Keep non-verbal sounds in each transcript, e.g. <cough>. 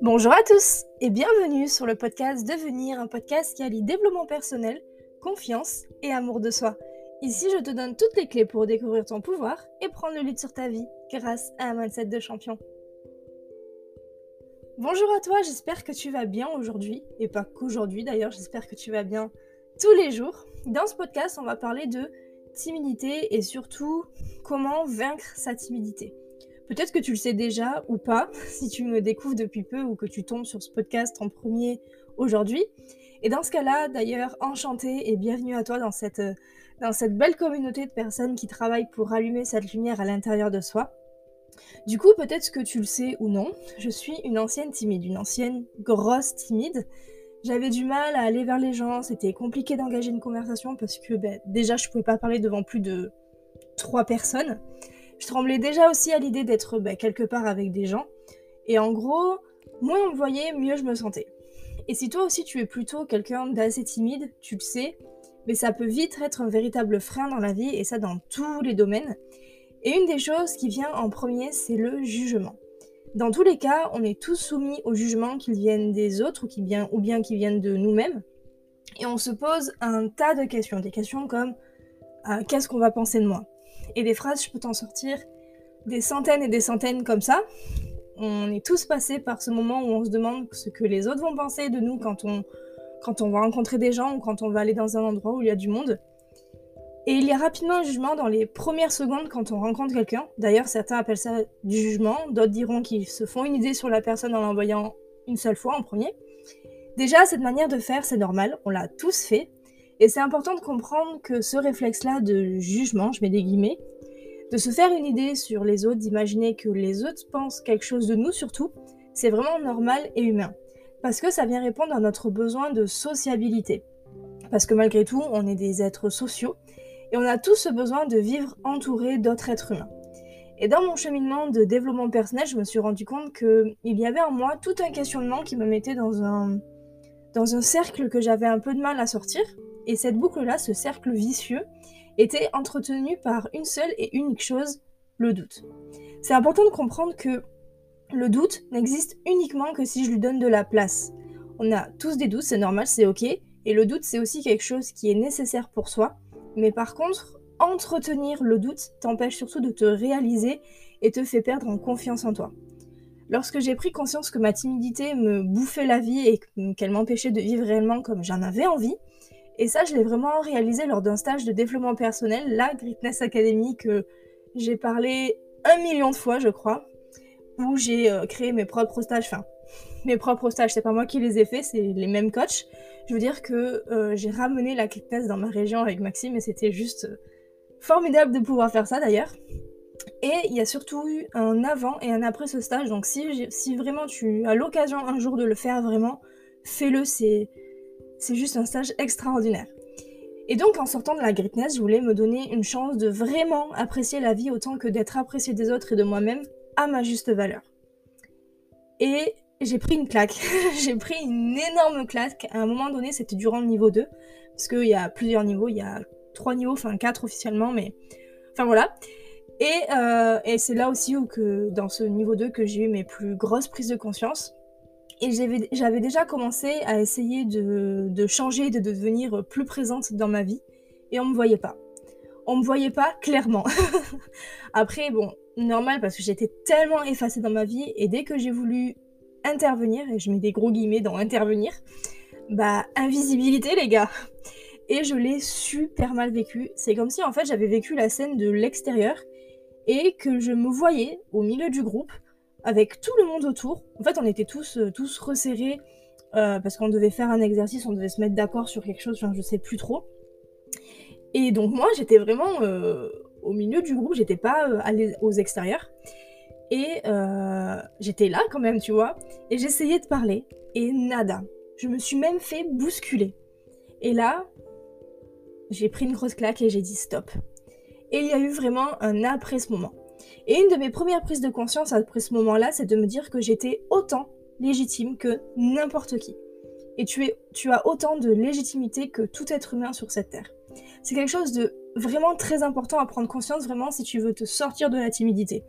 Bonjour à tous et bienvenue sur le podcast Devenir, un podcast qui allie développement personnel, confiance et amour de soi. Ici, je te donne toutes les clés pour découvrir ton pouvoir et prendre le lead sur ta vie grâce à un mindset de champion. Bonjour à toi, j'espère que tu vas bien aujourd'hui, et pas qu'aujourd'hui d'ailleurs, j'espère que tu vas bien tous les jours. Dans ce podcast, on va parler de timidité et surtout comment vaincre sa timidité. Peut-être que tu le sais déjà ou pas, <laughs> si tu me découvres depuis peu ou que tu tombes sur ce podcast en premier aujourd'hui. Et dans ce cas-là, d'ailleurs, enchanté et bienvenue à toi dans cette, dans cette belle communauté de personnes qui travaillent pour allumer cette lumière à l'intérieur de soi. Du coup, peut-être que tu le sais ou non, je suis une ancienne timide, une ancienne grosse timide. J'avais du mal à aller vers les gens, c'était compliqué d'engager une conversation parce que ben, déjà je pouvais pas parler devant plus de trois personnes. Je tremblais déjà aussi à l'idée d'être ben, quelque part avec des gens. Et en gros, moins on me voyait, mieux je me sentais. Et si toi aussi tu es plutôt quelqu'un d'assez timide, tu le sais, mais ça peut vite être un véritable frein dans la vie, et ça dans tous les domaines. Et une des choses qui vient en premier, c'est le jugement. Dans tous les cas, on est tous soumis au jugement qu'ils viennent des autres ou, bien, ou bien qui viennent de nous-mêmes. Et on se pose un tas de questions. Des questions comme euh, qu'est-ce qu'on va penser de moi? Et des phrases, je peux t'en sortir des centaines et des centaines comme ça. On est tous passés par ce moment où on se demande ce que les autres vont penser de nous quand on va rencontrer des gens ou quand on va aller dans un endroit où il y a du monde. Et il y a rapidement un jugement dans les premières secondes quand on rencontre quelqu'un. D'ailleurs, certains appellent ça du jugement, d'autres diront qu'ils se font une idée sur la personne en l'envoyant une seule fois en premier. Déjà, cette manière de faire, c'est normal, on l'a tous fait. Et c'est important de comprendre que ce réflexe-là de jugement, je mets des guillemets, de se faire une idée sur les autres, d'imaginer que les autres pensent quelque chose de nous surtout, c'est vraiment normal et humain. Parce que ça vient répondre à notre besoin de sociabilité. Parce que malgré tout, on est des êtres sociaux et on a tous ce besoin de vivre entouré d'autres êtres humains. Et dans mon cheminement de développement personnel, je me suis rendu compte qu'il y avait en moi tout un questionnement qui me mettait dans un, dans un cercle que j'avais un peu de mal à sortir. Et cette boucle-là, ce cercle vicieux, était entretenu par une seule et unique chose, le doute. C'est important de comprendre que le doute n'existe uniquement que si je lui donne de la place. On a tous des doutes, c'est normal, c'est ok. Et le doute, c'est aussi quelque chose qui est nécessaire pour soi, mais par contre, entretenir le doute t'empêche surtout de te réaliser et te fait perdre en confiance en toi. Lorsque j'ai pris conscience que ma timidité me bouffait la vie et qu'elle m'empêchait de vivre réellement comme j'en avais envie, et ça je l'ai vraiment réalisé lors d'un stage de développement personnel, la Greatness Academy que j'ai parlé un million de fois je crois, où j'ai euh, créé mes propres stages, enfin mes propres stages, c'est pas moi qui les ai faits, c'est les mêmes coachs. Je veux dire que euh, j'ai ramené la clickness dans ma région avec Maxime et c'était juste euh, formidable de pouvoir faire ça d'ailleurs. Et il y a surtout eu un avant et un après ce stage, donc si, si vraiment tu as l'occasion un jour de le faire vraiment, fais-le, c'est, c'est juste un stage extraordinaire. Et donc en sortant de la greatness, je voulais me donner une chance de vraiment apprécier la vie autant que d'être apprécié des autres et de moi-même à ma juste valeur. Et j'ai pris une claque. <laughs> j'ai pris une énorme claque. À un moment donné, c'était durant le niveau 2. Parce qu'il y a plusieurs niveaux. Il y a trois niveaux, enfin quatre officiellement, mais. Enfin voilà. Et, euh, c'est là aussi où que, dans ce niveau 2 que j'ai eu mes plus grosses prises de conscience. Et j'avais déjà commencé à essayer de, de changer, de devenir plus présente dans ma vie. Et on me voyait pas. On me voyait pas clairement. <laughs> Après, bon, normal parce que j'étais tellement effacée dans ma vie. Et dès que j'ai voulu intervenir, et je mets des gros guillemets dans intervenir, bah invisibilité les gars. Et je l'ai super mal vécu. C'est comme si en fait j'avais vécu la scène de l'extérieur et que je me voyais au milieu du groupe avec tout le monde autour. En fait on était tous, euh, tous resserrés euh, parce qu'on devait faire un exercice, on devait se mettre d'accord sur quelque chose, enfin je sais plus trop. Et donc moi j'étais vraiment euh, au milieu du groupe, j'étais pas allée aux extérieurs. Et euh, j'étais là quand même, tu vois. Et j'essayais de parler. Et nada. Je me suis même fait bousculer. Et là, j'ai pris une grosse claque et j'ai dit stop. Et il y a eu vraiment un après ce moment. Et une de mes premières prises de conscience après ce moment-là, c'est de me dire que j'étais autant légitime que n'importe qui. Et tu, es, tu as autant de légitimité que tout être humain sur cette terre. C'est quelque chose de vraiment très important à prendre conscience vraiment si tu veux te sortir de la timidité.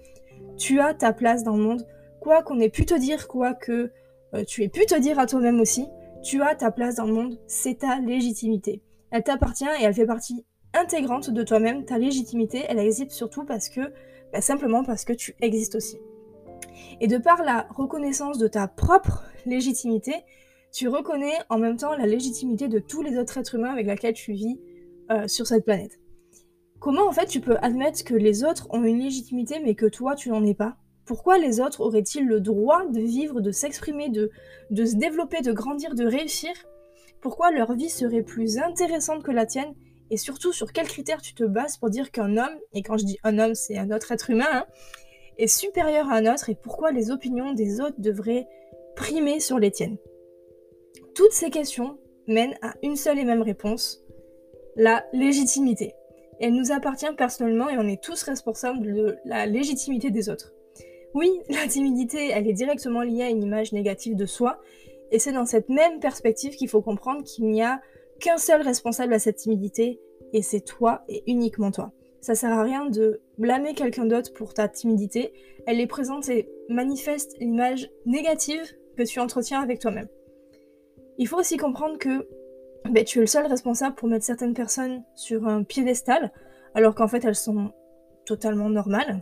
Tu as ta place dans le monde, quoi qu'on ait pu te dire, quoi que euh, tu aies pu te dire à toi-même aussi, tu as ta place dans le monde, c'est ta légitimité. Elle t'appartient et elle fait partie intégrante de toi-même. Ta légitimité, elle existe surtout parce que, bah, simplement parce que tu existes aussi. Et de par la reconnaissance de ta propre légitimité, tu reconnais en même temps la légitimité de tous les autres êtres humains avec lesquels tu vis euh, sur cette planète. Comment en fait tu peux admettre que les autres ont une légitimité mais que toi tu n'en es pas? Pourquoi les autres auraient-ils le droit de vivre, de s'exprimer, de, se développer, de grandir, de réussir? Pourquoi leur vie serait plus intéressante que la tienne? Et surtout sur quels critères tu te bases pour dire qu'un homme, et quand je dis un homme c'est un autre être humain, hein, est supérieur à un autre et pourquoi les opinions des autres devraient primer sur les tiennes? Toutes ces questions mènent à une seule et même réponse, la légitimité. Elle nous appartient personnellement et on est tous responsables de la légitimité des autres. Oui, <laughs> la timidité, elle est directement liée à une image négative de soi, et c'est dans cette même perspective qu'il faut comprendre qu'il n'y a qu'un seul responsable à cette timidité, et c'est toi et uniquement toi. Ça sert à rien de blâmer quelqu'un d'autre pour ta timidité. Elle est présente et manifeste l'image négative que tu entretiens avec toi-même. Il faut aussi comprendre que ben, tu es le seul responsable pour mettre certaines personnes sur un piédestal, alors qu'en fait elles sont totalement normales.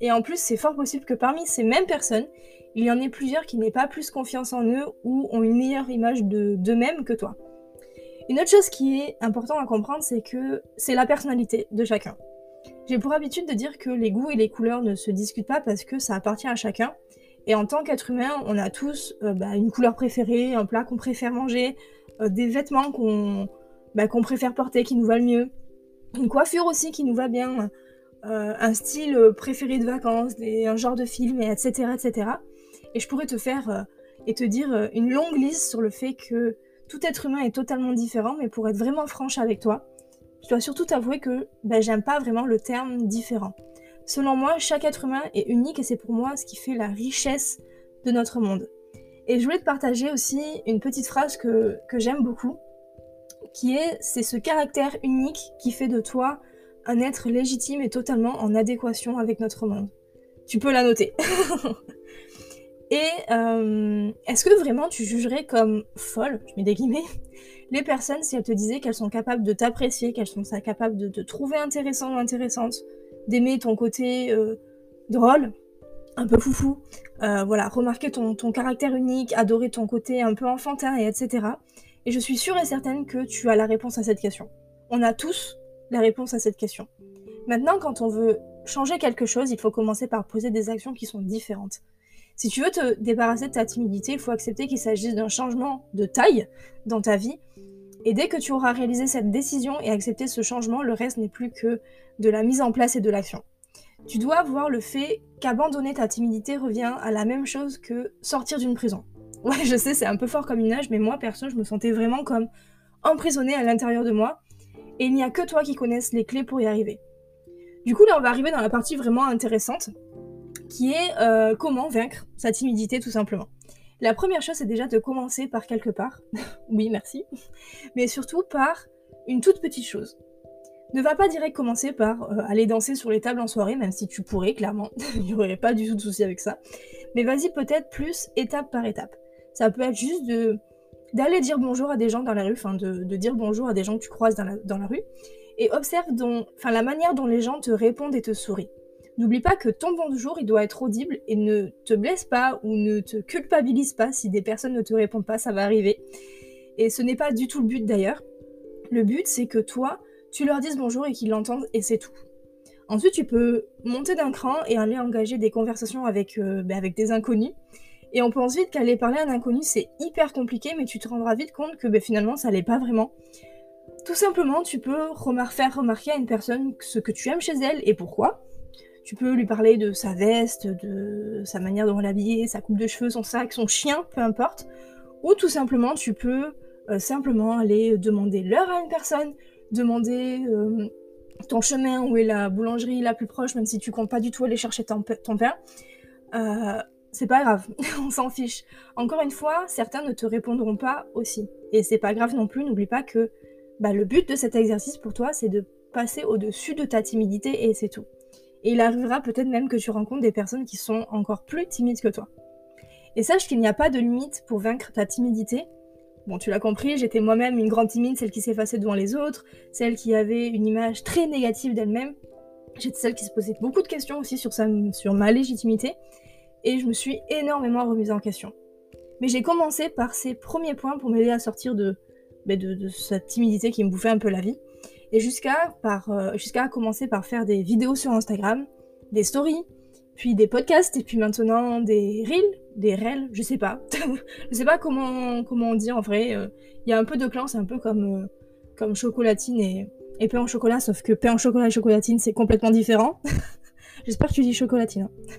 Et en plus, c'est fort possible que parmi ces mêmes personnes, il y en ait plusieurs qui n'aient pas plus confiance en eux ou ont une meilleure image d'eux-mêmes que toi. Une autre chose qui est importante à comprendre, c'est que c'est la personnalité de chacun. J'ai pour habitude de dire que les goûts et les couleurs ne se discutent pas parce que ça appartient à chacun. Et en tant qu'être humain, on a tous euh, bah, une couleur préférée, un plat qu'on préfère manger, des vêtements bah, qu'on préfère porter, qui nous valent mieux, une coiffure aussi qui nous va bien, euh, un style préféré de vacances, un genre de film, etc., etc. Et je pourrais te faire et te dire une longue liste sur le fait que tout être humain est totalement différent, mais pour être vraiment franche avec toi, je dois surtout t'avouer que ben, j'aime pas vraiment le terme différent. Selon moi, chaque être humain est unique et c'est pour moi ce qui fait la richesse de notre monde. Et je voulais te partager aussi une petite phrase que, j'aime beaucoup, qui est c'est ce caractère unique qui fait de toi un être légitime et totalement en adéquation avec notre monde. Tu peux la noter. <laughs> et euh, est-ce que vraiment tu jugerais comme folle, je mets des guillemets, les personnes si elles te disaient qu'elles sont capables de t'apprécier, qu'elles sont capables de te trouver intéressant ou intéressante, d'aimer ton côté euh, drôle, un peu foufou, euh, voilà, remarquer ton, ton, caractère unique, adorer ton côté un peu enfantin, et etc. Et je suis sûre et certaine que tu as la réponse à cette question. On a tous la réponse à cette question. Maintenant, quand on veut changer quelque chose, il faut commencer par poser des actions qui sont différentes. Si tu veux te débarrasser de ta timidité, il faut accepter qu'il s'agisse d'un changement de taille dans ta vie. Et dès que tu auras réalisé cette décision et accepté ce changement, le reste n'est plus que de la mise en place et de l'action. Tu dois voir le fait qu'abandonner ta timidité revient à la même chose que sortir d'une prison. <laughs> Ouais, je sais, c'est un peu fort comme image, mais moi, perso, je me sentais vraiment comme emprisonnée à l'intérieur de moi. Et il n'y a que toi qui connaisses les clés pour y arriver. Du coup, là, on va arriver dans la partie vraiment intéressante qui est euh, comment vaincre sa timidité tout simplement. La première chose, c'est déjà de commencer par quelque part. <laughs> oui, merci. Mais surtout par une toute petite chose. Ne va pas direct commencer par euh, aller danser sur les tables en soirée, même si tu pourrais, clairement. <laughs> Il n'y aurait pas du tout de souci avec ça. Mais vas-y peut-être plus étape par étape. Ça peut être juste de d'aller dire bonjour à des gens dans la rue, enfin de, dire bonjour à des gens que tu croises dans la, dans la rue, et observe enfin, la manière dont les gens te répondent et te sourient. N'oublie pas que ton bonjour, il doit être audible et ne te blesse pas ou ne te culpabilise pas si des personnes ne te répondent pas, ça va arriver. Et ce n'est pas du tout le but d'ailleurs. Le but, c'est que toi, tu leur dises bonjour et qu'ils l'entendent et c'est tout. Ensuite, tu peux monter d'un cran et aller engager des conversations avec, euh, ben, avec des inconnus. Et on pense vite qu'aller parler à un inconnu, c'est hyper compliqué, mais tu te rendras vite compte que ben, finalement, ça l'est pas vraiment. Tout simplement, tu peux faire remarquer à une personne ce que tu aimes chez elle et pourquoi. Tu peux lui parler de sa veste, de sa manière de l'habiller, sa coupe de cheveux, son sac, son chien, peu importe. Ou tout simplement, tu peux euh, simplement aller demander l'heure à une personne, demander euh, ton chemin, où est la boulangerie la plus proche, même si tu comptes pas du tout aller chercher ton, pain. Euh, c'est pas grave, <laughs> on s'en fiche. Encore une fois, certains ne te répondront pas aussi. Et c'est pas grave non plus, n'oublie pas que bah, le but de cet exercice pour toi, c'est de passer au-dessus de ta timidité et c'est tout. Et il arrivera peut-être même que tu rencontres des personnes qui sont encore plus timides que toi. Et sache qu'il n'y a pas de limite pour vaincre ta timidité. Bon, tu l'as compris, j'étais moi-même une grande timide, celle qui s'effaçait devant les autres, celle qui avait une image très négative d'elle-même. J'étais celle qui se posait beaucoup de questions aussi sur, sur ma légitimité. Et je me suis énormément remise en question. Mais j'ai commencé par ces premiers points pour m'aider à sortir de, ben, de, cette timidité qui me bouffait un peu la vie. Et jusqu'à euh, jusqu'à commencer par faire des vidéos sur Instagram, des stories, puis des podcasts, et puis maintenant des reels, des reels, je sais pas. <laughs> je sais pas comment, comment on dit en vrai. Euh, il y a un peu de clan, c'est un peu comme, euh, comme chocolatine et, et pain au chocolat, sauf que pain au chocolat et chocolatine, c'est complètement différent. <laughs> J'espère que tu dis chocolatine. Hein.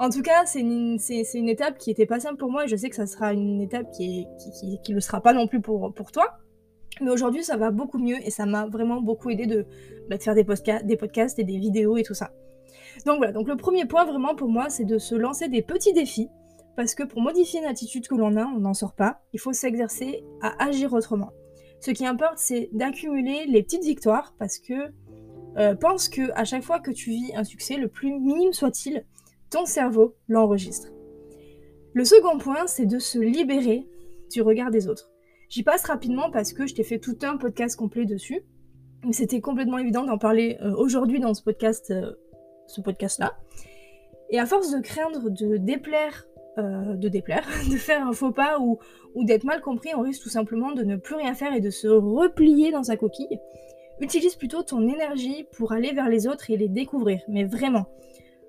En tout cas, c'est une, une, étape qui était pas simple pour moi et je sais que ça sera une étape qui, ne qui, qui, le sera pas non plus pour, pour toi. Mais aujourd'hui, ça va beaucoup mieux et ça m'a vraiment beaucoup aidé de, bah, faire des, des podcasts et des vidéos et tout ça. Donc voilà, donc le premier point vraiment pour moi, c'est de se lancer des petits défis. Parce que pour modifier une attitude que l'on a, on n'en sort pas. Il faut s'exercer à agir autrement. Ce qui importe, c'est d'accumuler les petites victoires parce que euh, pense que à chaque fois que tu vis un succès, le plus minime soit-il, ton cerveau l'enregistre. Le second point, c'est de se libérer du regard des autres. J'y passe rapidement parce que je t'ai fait tout un podcast complet dessus. C'était complètement évident d'en parler euh, aujourd'hui dans ce podcast, euh, ce podcast-là. Et à force de craindre de déplaire, euh, de déplaire, <laughs> de faire un faux pas ou, ou d'être mal compris, on risque tout simplement de ne plus rien faire et de se replier dans sa coquille. Utilise plutôt ton énergie pour aller vers les autres et les découvrir, mais vraiment.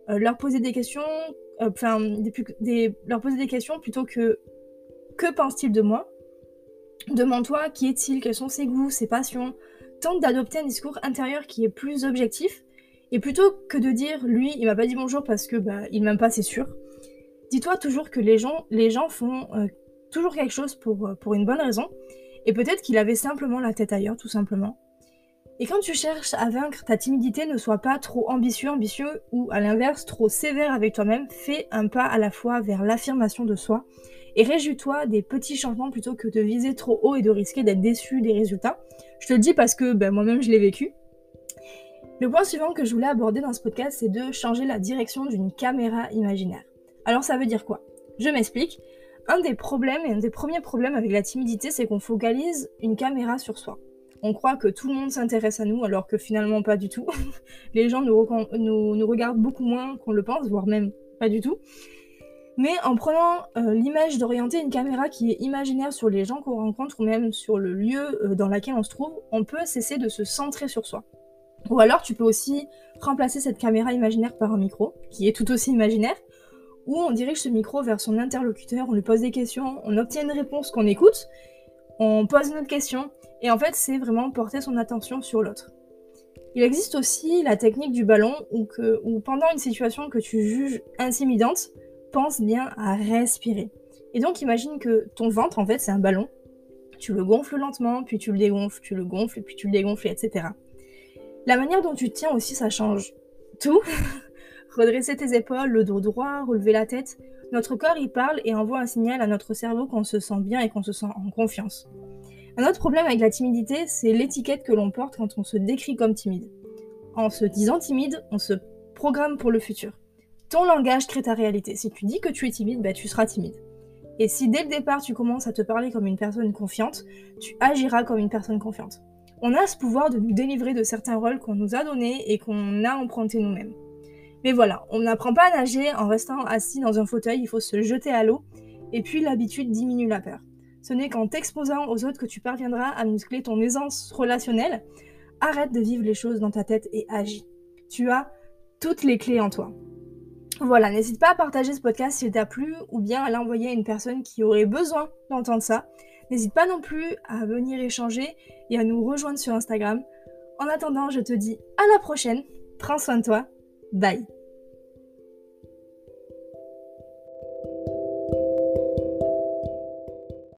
Euh, leur poser des questions, euh, enfin, leur poser des questions plutôt que que pense-t-il de moi? Demande-toi qui est-il, quels sont ses goûts, ses passions. Tente d'adopter un discours intérieur qui est plus objectif. Et plutôt que de dire lui, il m'a pas dit bonjour parce que bah, il m'aime pas, c'est sûr. Dis-toi toujours que les gens, les gens font euh, toujours quelque chose pour, pour une bonne raison. Et peut-être qu'il avait simplement la tête ailleurs, tout simplement. Et quand tu cherches à vaincre ta timidité, ne sois pas trop ambitieux, ambitieux ou à l'inverse trop sévère avec toi-même. Fais un pas à la fois vers l'affirmation de soi et réjouis-toi des petits changements plutôt que de viser trop haut et de risquer d'être déçu des résultats. Je te le dis parce que ben, moi-même je l'ai vécu. Le point suivant que je voulais aborder dans ce podcast, c'est de changer la direction d'une caméra imaginaire. Alors ça veut dire quoi? Je m'explique. Un des problèmes et un des premiers problèmes avec la timidité, c'est qu'on focalise une caméra sur soi on croit que tout le monde s'intéresse à nous, alors que finalement pas du tout. <laughs> Les gens nous, regardent beaucoup moins qu'on le pense, voire même pas du tout. Mais en prenant euh, l'image d'orienter une caméra qui est imaginaire sur les gens qu'on rencontre ou même sur le lieu euh, dans lequel on se trouve, on peut cesser de se centrer sur soi. Ou alors tu peux aussi remplacer cette caméra imaginaire par un micro, qui est tout aussi imaginaire, où on dirige ce micro vers son interlocuteur, on lui pose des questions, on obtient une réponse qu'on écoute, on pose une autre question, et en fait, c'est vraiment porter son attention sur l'autre. Il existe aussi la technique du ballon où, que, pendant une situation que tu juges intimidante, pense bien à respirer. Et donc imagine que ton ventre, en fait, c'est un ballon. Tu le gonfles lentement, puis tu le dégonfles, tu le gonfles, puis tu le dégonfles, etc. La manière dont tu tiens aussi, ça change tout. <laughs> Redresser tes épaules, le dos droit, relever la tête. Notre corps y parle et envoie un signal à notre cerveau qu'on se sent bien et qu'on se sent en confiance. Un autre problème avec la timidité, c'est l'étiquette que l'on porte quand on se décrit comme timide. En se disant timide, on se programme pour le futur. Ton langage crée ta réalité. Si tu dis que tu es timide, bah, tu seras timide. Et si dès le départ tu commences à te parler comme une personne confiante, tu agiras comme une personne confiante. On a ce pouvoir de nous délivrer de certains rôles qu'on nous a donnés et qu'on a empruntés nous-mêmes. Mais voilà, on n'apprend pas à nager en restant assis dans un fauteuil, il faut se jeter à l'eau, et puis l'habitude diminue la peur. Ce n'est qu'en t'exposant aux autres que tu parviendras à muscler ton aisance relationnelle. Arrête de vivre les choses dans ta tête et agis. Tu as toutes les clés en toi. Voilà, n'hésite pas à partager ce podcast s'il t'a plu ou bien à l'envoyer à une personne qui aurait besoin d'entendre ça. N'hésite pas non plus à venir échanger et à nous rejoindre sur Instagram. En attendant, je te dis à la prochaine. Prends soin de toi. Bye.